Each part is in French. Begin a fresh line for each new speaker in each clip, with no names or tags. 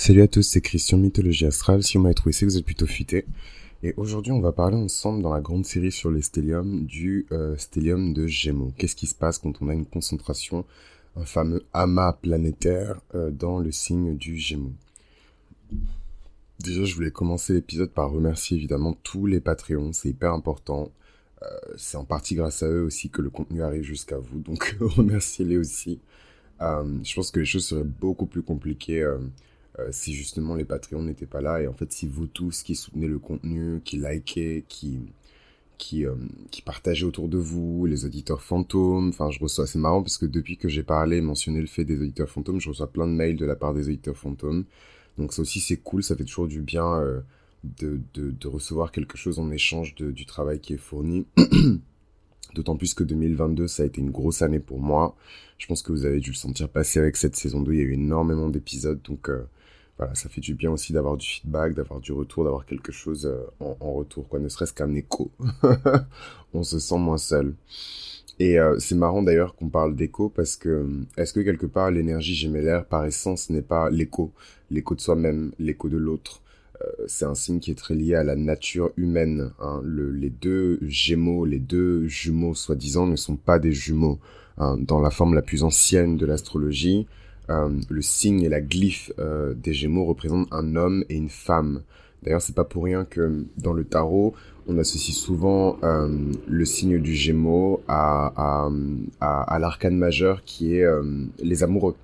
Salut à tous, c'est Christian Mythologie Astrale. Si vous m'avez trouvé, c'est que vous êtes plutôt futé. Et aujourd'hui, on va parler ensemble dans la grande série sur les stelliums du euh, stellium de Gémeaux. Qu'est-ce qui se passe quand on a une concentration, un fameux amas planétaire euh, dans le signe du Gémeaux? Déjà, je voulais commencer l'épisode par remercier évidemment tous les Patreons, c'est hyper important. Euh, c'est en partie grâce à eux aussi que le contenu arrive jusqu'à vous, donc remerciez-les aussi. je pense que les choses seraient beaucoup plus compliquées euh, si justement les Patreons n'étaient pas là. Et en fait, si vous tous qui soutenez le contenu, qui likez, qui qui, euh, qui partagez autour de vous, les auditeurs fantômes. Enfin, je reçois, c'est marrant parce que depuis que j'ai parlé, mentionné le fait des auditeurs fantômes, je reçois plein de mails de la part des auditeurs fantômes. Donc ça aussi, c'est cool, ça fait toujours du bien euh, de, de, de, recevoir quelque chose en échange du travail qui est fourni. D'autant plus que 2022, ça a été une grosse année pour moi. Je pense que vous avez dû le sentir passer avec cette saison 2. Il y a eu énormément d'épisodes, donc voilà, ça fait du bien aussi d'avoir du feedback, d'avoir du retour, d'avoir quelque chose euh, en, retour, quoi, ne serait-ce qu'un écho. on se sent moins seul. Et euh, c'est marrant d'ailleurs qu'on parle d'écho parce que euh, est-ce que quelque part l'énergie gémellaire par essence n'est pas l'écho, l'écho de soi-même, l'écho de l'autre C'est un signe qui est très lié à la nature humaine. Hein. Le, les deux gémeaux, les deux jumeaux soi-disant ne sont pas des jumeaux. Hein. Dans la forme la plus ancienne de l'astrologie, euh, le signe et la glyphe euh, des Gémeaux représentent un homme et une femme. D'ailleurs, c'est pas pour rien que dans le tarot, on associe souvent euh, le signe du Gémeaux à, à, à, l'arcane majeur qui est les amoureux.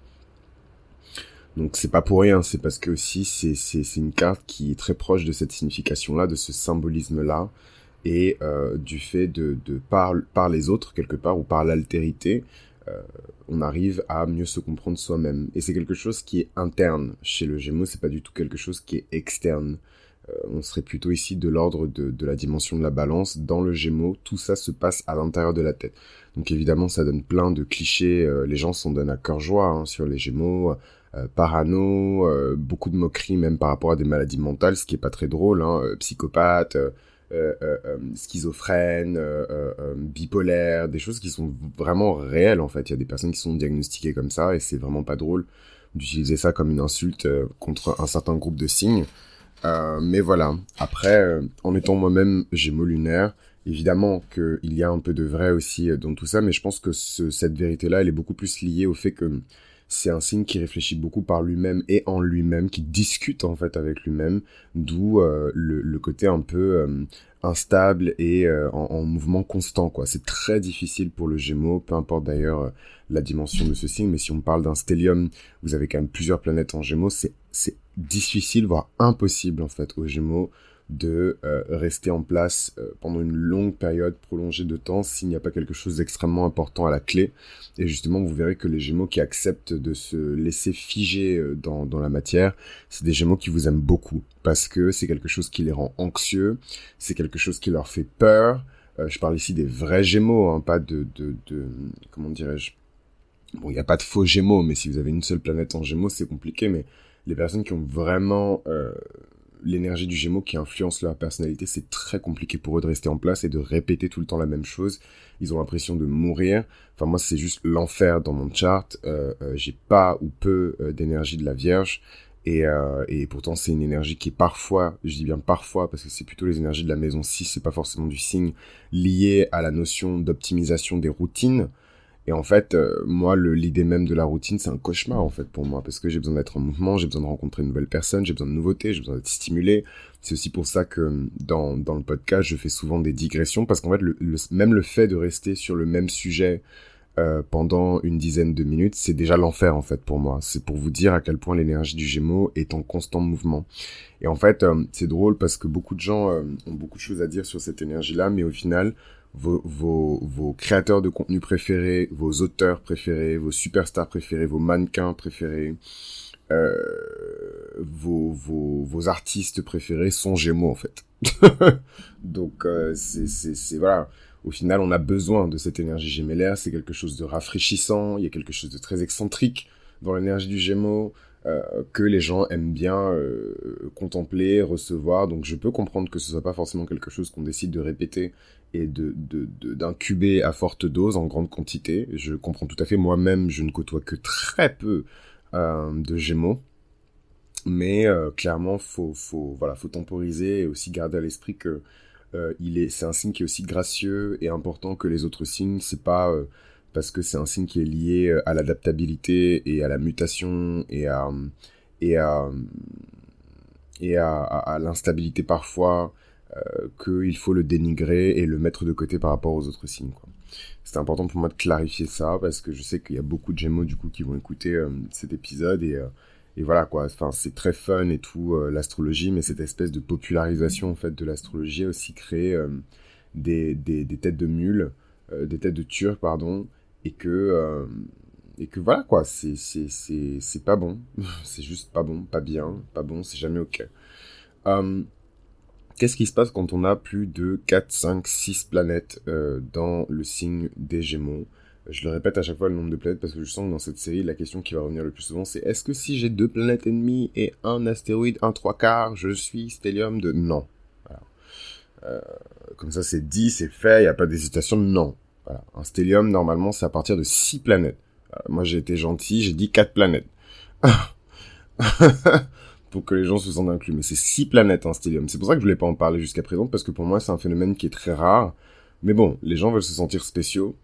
Donc c'est pas pour rien, c'est parce que aussi c'est une carte qui est très proche de cette signification-là, de ce symbolisme-là, et du fait de par les autres quelque part ou par l'altérité, euh, on arrive à mieux se comprendre soi-même. Et c'est quelque chose qui est interne chez le Gémeaux, c'est pas du tout quelque chose qui est externe. Euh, on serait plutôt ici de l'ordre de, la dimension de la balance. Dans le Gémeaux, tout ça se passe à l'intérieur de la tête. Donc évidemment, ça donne plein de clichés. Euh, les gens s'en donnent à cœur joie hein, sur les Gémeaux. parano, beaucoup de moqueries même par rapport à des maladies mentales, ce qui est pas très drôle, hein, psychopathe, euh, euh, euh, schizophrène, bipolaire, des choses qui sont vraiment réelles en fait. Il y a des personnes qui sont diagnostiquées comme ça et c'est vraiment pas drôle d'utiliser ça comme une insulte contre un certain groupe de signes. mais voilà. Après, en étant moi-même Gémeaux lunaire, évidemment qu'il y a un peu de vrai aussi dans tout ça, mais je pense que cette vérité-là, elle est beaucoup plus liée au fait que c'est un signe qui réfléchit beaucoup par lui-même et en lui-même, qui discute en fait avec lui-même, d'où euh, le, côté un peu euh, instable et euh, en, mouvement constant quoi. C'est très difficile pour le Gémeaux, peu importe d'ailleurs la dimension de ce signe, mais si on parle d'un stellium, vous avez quand même plusieurs planètes en Gémeaux, c'est c'est difficile voire impossible en fait aux Gémeaux de euh, rester en place euh, pendant une longue période prolongée de temps s'il n'y a pas quelque chose d'extrêmement important à la clé. Et justement, vous verrez que les Gémeaux qui acceptent de se laisser figer euh, dans, dans la matière, c'est des Gémeaux qui vous aiment beaucoup parce que c'est quelque chose qui les rend anxieux, c'est quelque chose qui leur fait peur. je parle ici des vrais Gémeaux, hein, pas de, de, de comment dirais-je. Bon, il n'y a pas de faux Gémeaux, mais si vous avez une seule planète en Gémeaux, c'est compliqué. Mais les personnes qui ont vraiment l'énergie du Gémeaux qui influence leur personnalité, c'est très compliqué pour eux de rester en place et de répéter tout le temps la même chose. Ils ont l'impression de mourir. Enfin moi c'est juste l'enfer dans mon chart. Euh, euh, j'ai pas ou peu euh, d'énergie de la Vierge. Et, et pourtant c'est une énergie qui est parfois, je dis bien parfois parce que c'est plutôt les énergies de la maison 6, c'est pas forcément du signe lié à la notion d'optimisation des routines. Et en fait, euh, moi, l'idée même de la routine, c'est un cauchemar en fait pour moi, parce que j'ai besoin d'être en mouvement, j'ai besoin de rencontrer de nouvelles personnes, j'ai besoin de nouveautés, j'ai besoin d'être stimulé. C'est aussi pour ça que dans, dans le podcast, je fais souvent des digressions, parce qu'en fait, le, même le fait de rester sur le même sujet euh, pendant une dizaine de minutes, c'est déjà l'enfer en fait pour moi. C'est pour vous dire à quel point l'énergie du Gémeaux est en constant mouvement. Et en fait, euh, c'est drôle parce que beaucoup de gens ont beaucoup de choses à dire sur cette énergie-là, mais au final, vos, vos, vos créateurs de contenu préférés, vos auteurs préférés, vos superstars préférés, vos mannequins préférés, euh, vos, vos, vos artistes préférés sont Gémeaux en fait. Donc euh, c'est voilà. Au final, on a besoin de cette énergie gémellaire. C'est quelque chose de rafraîchissant. Il y a quelque chose de très excentrique dans l'énergie du Gémeaux. Euh, que les gens aiment bien euh, contempler, recevoir. Donc je peux comprendre que ce soit pas forcément quelque chose qu'on décide de répéter et de d'incuber à forte dose en grande quantité. Je comprends tout à fait. Moi-même, je ne côtoie que très peu euh, de Gémeaux. Mais clairement, faut, faut, voilà, faut temporiser et aussi garder à l'esprit que il est, c'est un signe qui est aussi gracieux et important que les autres signes. C'est pas parce que c'est un signe qui est lié à l'adaptabilité et à la mutation et à et à et à, l'instabilité parfois euh, qu'il faut le dénigrer et le mettre de côté par rapport aux autres signes. Quoi. C'est important pour moi de clarifier ça parce que je sais qu'il y a beaucoup de Gémeaux du coup qui vont écouter euh, cet épisode et, euh, et voilà quoi. Enfin c'est très fun et tout euh, l'astrologie, mais cette espèce de popularisation en fait de l'astrologie a aussi créé des, des, des, têtes de mules, des têtes de turcs pardon, et que et que voilà quoi, c'est c'est c'est c'est pas bon, c'est juste pas bon, pas bien, pas bon, c'est jamais ok. Qu'est-ce qui se passe quand on a plus de 4, 5, 6 planètes euh, dans le signe des Gémeaux? Je le répète à chaque fois le nombre de planètes parce que je sens que dans cette série, la question qui va revenir le plus souvent, c'est est-ce que si j'ai deux planètes ennemies et un astéroïde, un trois quarts, je suis stellium de... Non. Euh, comme ça, c'est dit, c'est fait, il n'y a pas d'hésitation, non. Un stellium, normalement, c'est à partir de 6 planètes. Euh, moi, j'ai été gentil, j'ai dit 4 planètes. pour que les gens se sentent inclus. Mais c'est six planètes, un stellium. C'est pour ça que je voulais pas en parler jusqu'à présent, parce que pour moi, c'est un phénomène qui est très rare. Mais bon, les gens veulent se sentir spéciaux.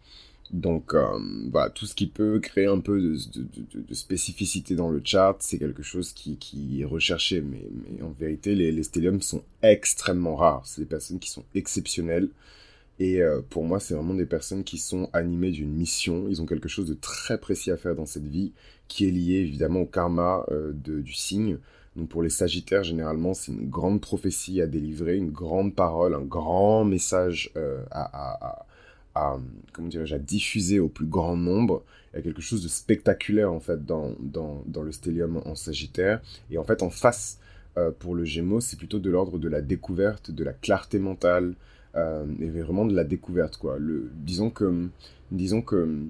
Donc, euh, tout ce qui peut créer un peu de, spécificité dans le chart, c'est quelque chose qui, qui est recherché. Mais, en vérité, les, les stelliums sont extrêmement rares. C'est des personnes qui sont exceptionnelles. Et euh, pour moi, c'est vraiment des personnes qui sont animées d'une mission. Ils ont quelque chose de très précis à faire dans cette vie, qui est lié évidemment au karma euh, du signe. Donc pour les Sagittaires, généralement, c'est une grande prophétie à délivrer, une grande parole, un grand message euh, à, à, à, comment à diffuser au plus grand nombre. Il y a quelque chose de spectaculaire en fait dans, dans, dans le stellium en Sagittaire. Et en fait, en face, euh, pour le Gémeaux, c'est plutôt de l'ordre de la découverte, de la clarté mentale, euh, et vraiment de la découverte quoi. Le, disons que, disons que,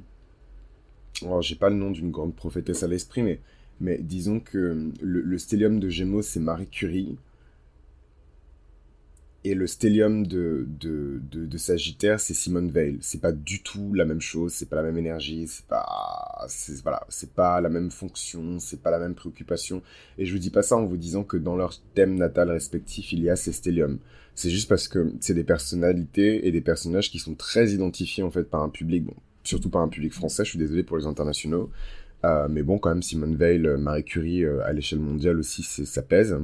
alors j'ai pas le nom d'une grande prophétesse à l'esprit, mais, mais disons que le, le stellium de Gémeaux c'est Marie Curie. Et le stellium de, de, de, Sagittaire, c'est Simone Veil. C'est pas du tout la même chose, c'est pas la même énergie, c'est pas, voilà, pas la même fonction, c'est pas la même préoccupation. Et je vous dis pas ça en vous disant que dans leur thème natal respectif, il y a ces stelliums. C'est juste parce que c'est des personnalités et des personnages qui sont très identifiés en fait par un public, bon, surtout par un public français. Je suis désolé pour les internationaux, euh, mais bon, quand même Simone Veil, Marie Curie euh, à l'échelle mondiale aussi, ça pèse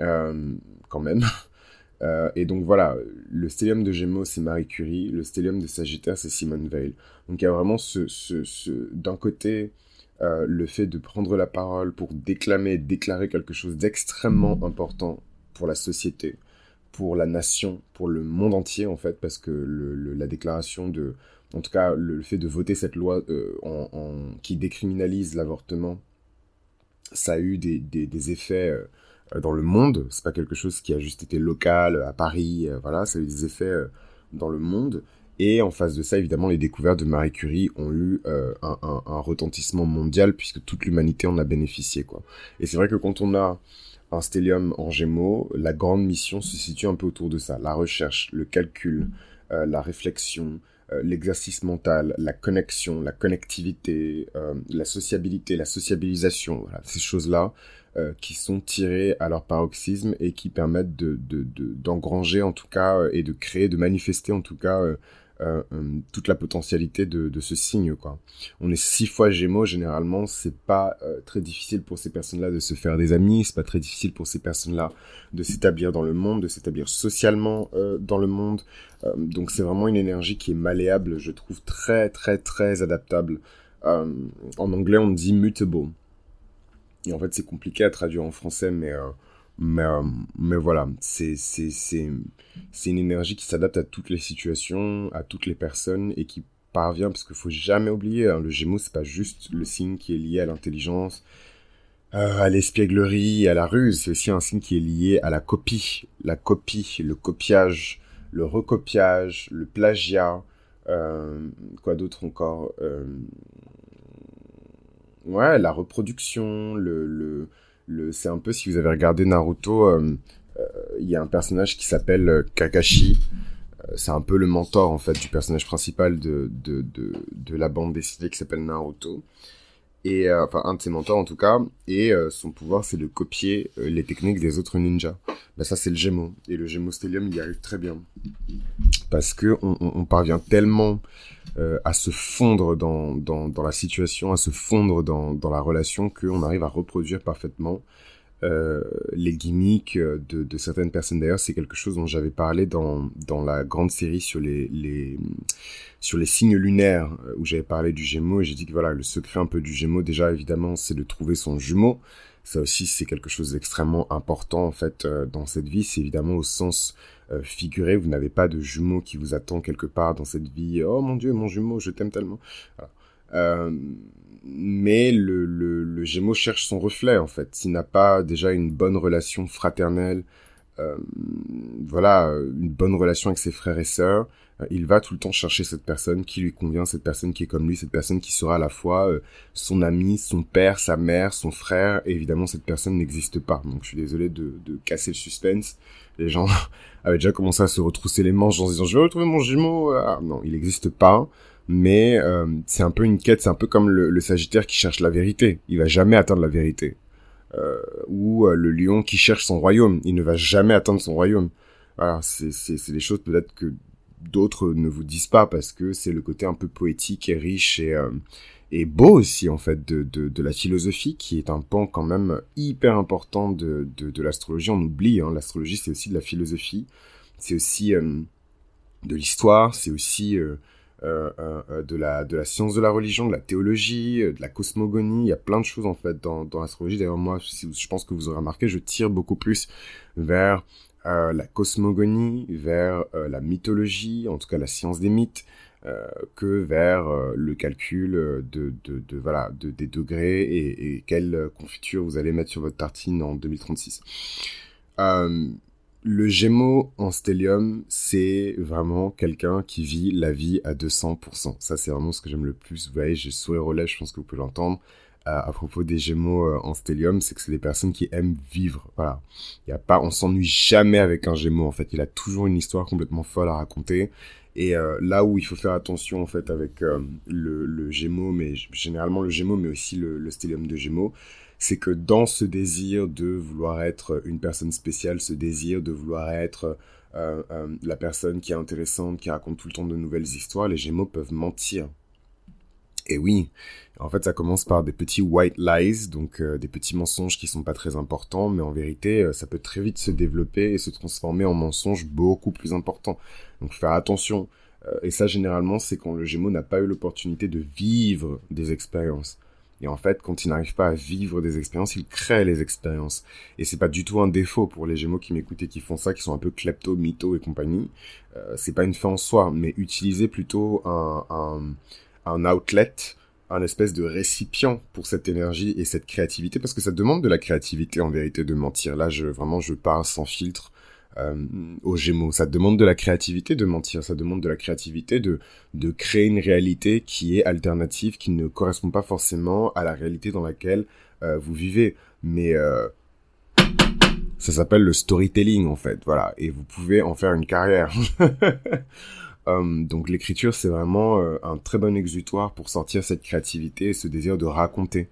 euh, quand même. Euh, et donc voilà, le stellium de Gémeaux, c'est Marie Curie, le stellium de Sagittaire, c'est Simone Veil. Donc il y a vraiment d'un côté, euh, le fait de prendre la parole pour déclamer, déclarer quelque chose d'extrêmement important pour la société, pour la nation, pour le monde entier en fait, parce que la déclaration de, en tout cas le, fait de voter cette loi euh, qui décriminalise l'avortement, ça a eu des, des, effets euh, euh, dans le monde. C'est pas quelque chose qui a juste été local à Paris. Euh, voilà, ça a eu des effets euh, dans le monde. Et en face de ça, évidemment, les découvertes de Marie Curie ont eu euh, un, un, un, retentissement mondial puisque toute l'humanité en a bénéficié. Quoi. Et c'est vrai que quand on a un stellium en gémeaux, la grande mission se situe un peu autour de ça. La recherche, le calcul, euh, la réflexion, euh, l'exercice mental, la connexion, la connectivité, la sociabilité, la sociabilisation, voilà, ces choses-là euh, qui sont tirés à leur paroxysme et qui permettent de, de, de d'engranger en tout cas euh, et de créer, de manifester en tout cas euh, euh, euh, toute la potentialité de, ce signe quoi. On est six fois Gémeaux généralement, c'est pas très difficile pour ces personnes-là de se faire des amis, c'est pas très difficile pour ces personnes-là de s'établir dans le monde, de s'établir socialement dans le monde. donc c'est vraiment une énergie qui est malléable, je trouve très très très adaptable. en anglais on dit mutable et en fait, c'est compliqué à traduire en français, mais, euh, mais, euh, mais voilà, c'est, une énergie qui s'adapte à toutes les situations, à toutes les personnes et qui parvient, parce qu'il faut jamais oublier, hein, le Gémeaux, c'est pas juste le signe qui est lié à l'intelligence, euh, à l'espièglerie, à la ruse, c'est aussi un signe qui est lié à la copie, la copie, le copiage, le recopiage, le plagiat, euh, quoi d'autre encore ouais, la reproduction, le, le c'est un peu si vous avez regardé Naruto, euh, euh, il y a un personnage qui s'appelle euh, Kakashi. c'est un peu le mentor en fait du personnage principal de, de, de, de la bande dessinée qui s'appelle Naruto. Et euh, enfin un de ses mentors en tout cas, et euh, son pouvoir c'est de copier euh, les techniques des autres ninjas. Bah ça c'est le Gémeaux, et le Gémeaux Stellium il y arrive très bien, parce que on, on, parvient tellement à se fondre dans, dans, dans, la situation, à se fondre dans, dans la relation, qu'on arrive à reproduire parfaitement euh, les gimmicks de, de, certaines personnes. D'ailleurs, c'est quelque chose dont j'avais parlé dans, dans la grande série sur les, sur les signes lunaires, euh, où j'avais parlé du Gémeaux, et j'ai dit que voilà, le secret un peu du Gémeaux, déjà, évidemment, c'est de trouver son jumeau. Ça aussi, c'est quelque chose d'extrêmement important, en fait, euh, dans cette vie. C'est évidemment au sens figuré. Vous n'avez pas de jumeau qui vous attend quelque part dans cette vie. Oh mon Dieu, mon jumeau, je t'aime tellement. Euh, mais le, le, le, cherche son reflet en fait. S'il n'a pas déjà une bonne relation fraternelle, euh, voilà, une bonne relation avec ses frères et sœurs, euh, il va tout le temps chercher cette personne qui lui convient, cette personne qui est comme lui, cette personne qui sera à la fois euh, son ami, son père, sa mère, son frère. Et évidemment, cette personne n'existe pas. Donc, je suis désolé de, de casser le suspense. Les gens avaient déjà commencé à se retrousser les manches en se disant je vais retrouver mon jumeau. Ah, non, il n'existe pas mais euh, c'est un peu une quête, c'est un peu comme le, Sagittaire qui cherche la vérité. Il va jamais atteindre la vérité. Euh, ou euh, le Lion qui cherche son royaume, il ne va jamais atteindre son royaume. Voilà, c'est des choses peut-être que d'autres ne vous disent pas parce que c'est le côté un peu poétique et riche et euh, et beau aussi en fait de, de, de, la philosophie qui est un pan quand même hyper important de, de, de l'astrologie. On oublie, hein, l'astrologie c'est aussi de la philosophie, c'est aussi de l'histoire, c'est aussi euh, euh, euh, de, la, de la science de la religion, de la théologie, de la cosmogonie. Il y a plein de choses en fait dans, dans l'astrologie. D'ailleurs, moi, je pense que vous aurez remarqué, je tire beaucoup plus vers la cosmogonie, vers la mythologie, en tout cas la science des mythes, que vers le calcul de, de, de voilà de, des degrés et, et, quelle confiture vous allez mettre sur votre tartine en 2036. Euh, le Gémeaux en stellium, c'est vraiment quelqu'un qui vit la vie à 200%. Ça, c'est vraiment ce que j'aime le plus. Vous voyez, j'ai sourire au lait, je pense que vous pouvez l'entendre. Euh, à propos des Gémeaux euh, en stellium, c'est que c'est des personnes qui aiment vivre. Voilà. Il a pas, on s'ennuie jamais avec un Gémeaux. En fait, il a toujours une histoire complètement folle à raconter. Et euh, là où il faut faire attention en fait avec le, le Gémeaux, mais généralement le Gémeaux, mais aussi le, le stellium de Gémeaux, c'est que dans ce désir de vouloir être une personne spéciale, ce désir de vouloir être euh, euh, la personne qui est intéressante, qui raconte tout le temps de nouvelles histoires, les Gémeaux peuvent mentir. Et oui, en fait, ça commence par des petits white lies, donc euh, des petits mensonges qui sont pas très importants, mais en vérité, ça peut très vite se développer et se transformer en mensonges beaucoup plus importants. Donc, faire attention. et ça, généralement, c'est quand le Gémeaux n'a pas eu l'opportunité de vivre des expériences. Et en fait, quand il n'arrive pas à vivre des expériences, il crée les expériences. Et c'est pas du tout un défaut pour les Gémeaux qui m'écoutent et qui font ça, qui sont un peu klepto, mytho et compagnie. Euh, c'est pas une fin en soi, mais utiliser plutôt un, un, un outlet, un espèce de récipient pour cette énergie et cette créativité, parce que ça demande de la créativité en vérité de mentir. Là, je vraiment, je parle sans filtre aux Gémeaux. Ça demande de la créativité de mentir, ça demande de la créativité de, de créer une réalité qui est alternative, qui ne correspond pas forcément à la réalité dans laquelle euh, vous vivez. Mais euh, ça s'appelle le storytelling en fait, voilà. Et vous pouvez en faire une carrière. Donc l'écriture, c'est vraiment euh, un très bon exutoire pour sortir cette créativité et ce désir de raconter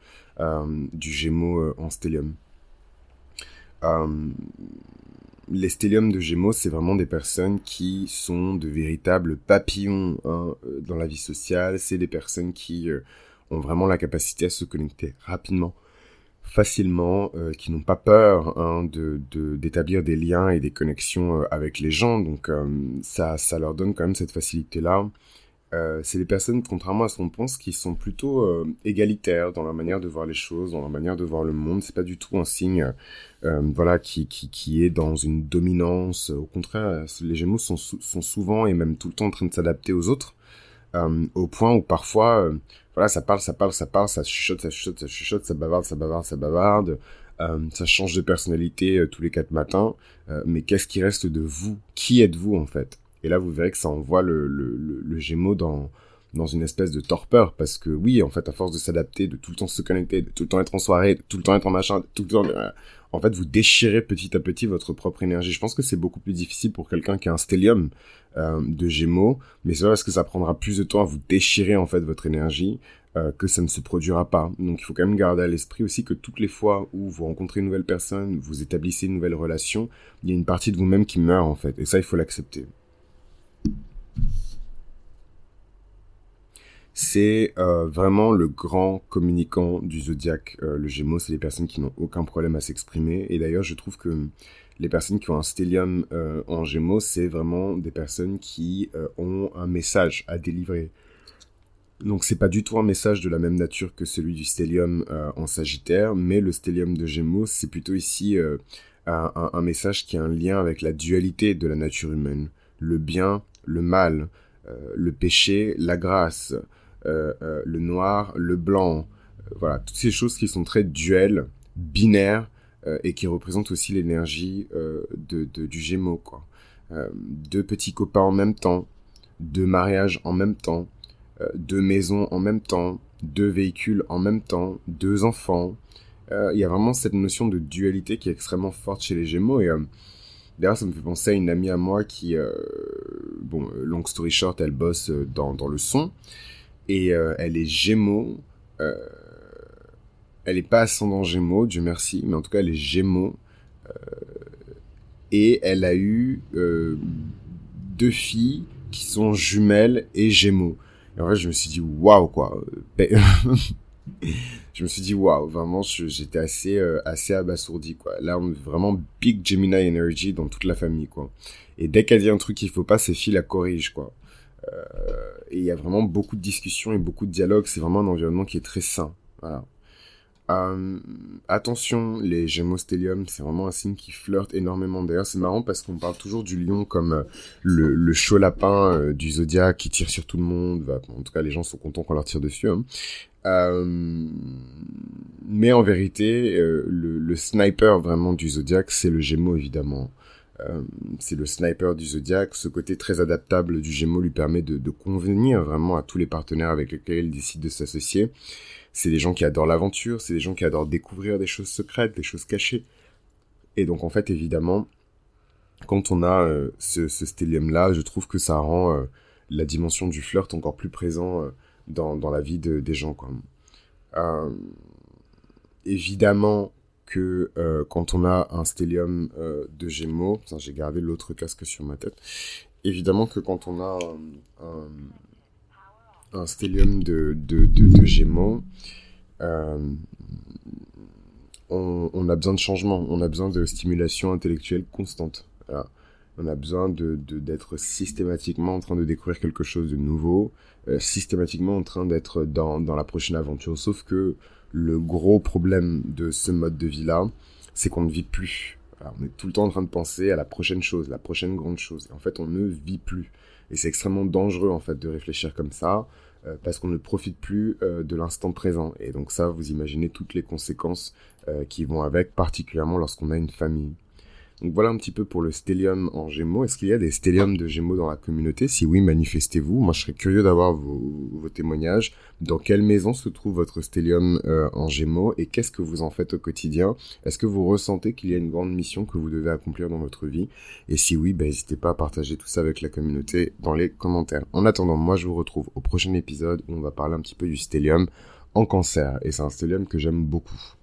du Gémeaux en stellium. Um, les stelliums de Gémeaux, c'est vraiment des personnes qui sont de véritables papillons hein, euh, dans la vie sociale. C'est des personnes qui euh, ont vraiment la capacité à se connecter rapidement, facilement, euh, qui n'ont pas peur hein, de d'établir des liens et des connexions avec les gens. Donc ça, ça leur donne quand même cette facilité-là. Euh, c'est des personnes, contrairement à ce qu'on pense, qui sont plutôt euh, égalitaires dans leur manière de voir les choses, dans leur manière de voir le monde. C'est pas du tout un signe, euh, voilà, qui, qui, qui est dans une dominance. Au contraire, les Gémeaux sont, sont souvent et même tout le temps en train de s'adapter aux autres, au point où parfois, voilà, ça parle, ça parle, ça parle, ça chuchote, ça chuchote, ça chuchote, ça bavarde, ça bavarde, ça bavarde. ça change de personnalité tous les quatre matins. mais qu'est-ce qui reste de vous? Qui êtes-vous en fait? Et là, vous verrez que ça envoie le, le, Gémeaux dans, une espèce de torpeur parce que oui, en fait, à force de s'adapter, de tout le temps se connecter, de tout le temps être en soirée, de tout le temps être en machin, tout le temps, euh, en fait, vous déchirez petit à petit votre propre énergie. Je pense que c'est beaucoup plus difficile pour quelqu'un qui a un stellium euh, de Gémeaux, mais c'est parce que ça prendra plus de temps à vous déchirer en fait votre énergie euh, que ça ne se produira pas. Donc il faut quand même garder à l'esprit aussi que toutes les fois où vous rencontrez une nouvelle personne, vous établissez une nouvelle relation, il y a une partie de vous-même qui meurt en fait, et ça il faut l'accepter. C'est euh, vraiment le grand communicant du zodiaque. Euh, le Gémeaux, c'est les personnes qui n'ont aucun problème à s'exprimer. Et d'ailleurs, je trouve que les personnes qui ont un stellium euh, en Gémeaux, c'est vraiment des personnes qui ont un message à délivrer. Donc c'est pas du tout un message de la même nature que celui du stellium en Sagittaire, mais le stellium de Gémeaux, c'est plutôt ici un, un, message qui a un lien avec la dualité de la nature humaine, le bien, le mal, le péché, la grâce, euh, euh, le noir, le blanc, euh, voilà, toutes ces choses qui sont très duelles, binaires, et qui représentent aussi l'énergie de, du Gémeaux, quoi. deux petits copains en même temps, deux mariages en même temps, deux maisons en même temps, deux véhicules en même temps, deux enfants. Il y a vraiment cette notion de dualité qui est extrêmement forte chez les Gémeaux et D'ailleurs, ça me fait penser à une amie à moi qui, bon, long story short, elle bosse dans, dans le son. Et euh, elle est Gémeaux. Euh, elle n'est pas ascendant Gémeaux, Dieu merci, mais en tout cas, elle est Gémeaux. Euh, et elle a eu deux filles qui sont jumelles et Gémeaux. Et en fait, je me suis dit, waouh, quoi. je me suis dit, waouh, vraiment, j'étais assez, assez abasourdi, quoi. Là, on est vraiment big Gemini energy dans toute la famille, quoi. Et dès qu'elle dit un truc qu'il faut pas, ses filles la corrigent, quoi. Euh, et il y a vraiment beaucoup de discussions et beaucoup de dialogues. C'est vraiment un environnement qui est très sain. Euh, attention, les Gémeaux stellium, c'est vraiment un signe qui flirte énormément. D'ailleurs, c'est marrant parce qu'on parle toujours du lion comme euh, le, le chaud lapin euh, du zodiaque qui tire sur tout le monde. en tout cas, les gens sont contents qu'on leur tire dessus. Hein. Euh, mais en vérité, le, le, sniper vraiment du zodiaque, c'est le Gémeaux évidemment. Euh, c'est le sniper du zodiaque. Ce côté très adaptable du Gémeaux lui permet de, convenir vraiment à tous les partenaires avec lesquels il décide de s'associer. C'est des gens qui adorent l'aventure, c'est des gens qui adorent découvrir des choses secrètes, des choses cachées. Et donc en fait, évidemment, quand on a euh, ce, ce stellium-là, je trouve que ça rend euh, la dimension du flirt encore plus présent dans, dans, la vie des gens. Quoi. évidemment, que euh, quand on a un stellium euh, de Gémeaux, j'ai gardé l'autre casque sur ma tête, évidemment que quand on a un, un, stellium de, de, de, Gémeaux, euh, on, on, a besoin de changement, on a besoin de stimulation intellectuelle constante. On a besoin de d'être systématiquement en train de découvrir quelque chose de nouveau, systématiquement en train d'être dans, dans la prochaine aventure. Sauf que le gros problème de ce mode de vie-là, c'est qu'on ne vit plus. on est tout le temps en train de penser à la prochaine chose, la prochaine grande chose. en fait, on ne vit plus. Et c'est extrêmement dangereux, en fait, de réfléchir comme ça, euh, parce qu'on ne profite plus euh, de l'instant présent. Et donc ça, vous imaginez toutes les conséquences euh, qui vont avec, particulièrement lorsqu'on a une famille. Donc voilà un petit peu pour le stellium en gémeaux. Est-ce qu'il y a des stelliums de gémeaux dans la communauté? Si oui, manifestez-vous. Moi, je serais curieux d'avoir vos, témoignages. Dans quelle maison se trouve votre stellium euh, en gémeaux? Et qu'est-ce que vous en faites au quotidien? Est-ce que vous ressentez qu'il y a une grande mission que vous devez accomplir dans votre vie? Et si oui, ben, n'hésitez pas à partager tout ça avec la communauté dans les commentaires. En attendant, moi, je vous retrouve au prochain épisode où on va parler un petit peu du stellium en cancer. Et c'est un stellium que j'aime beaucoup.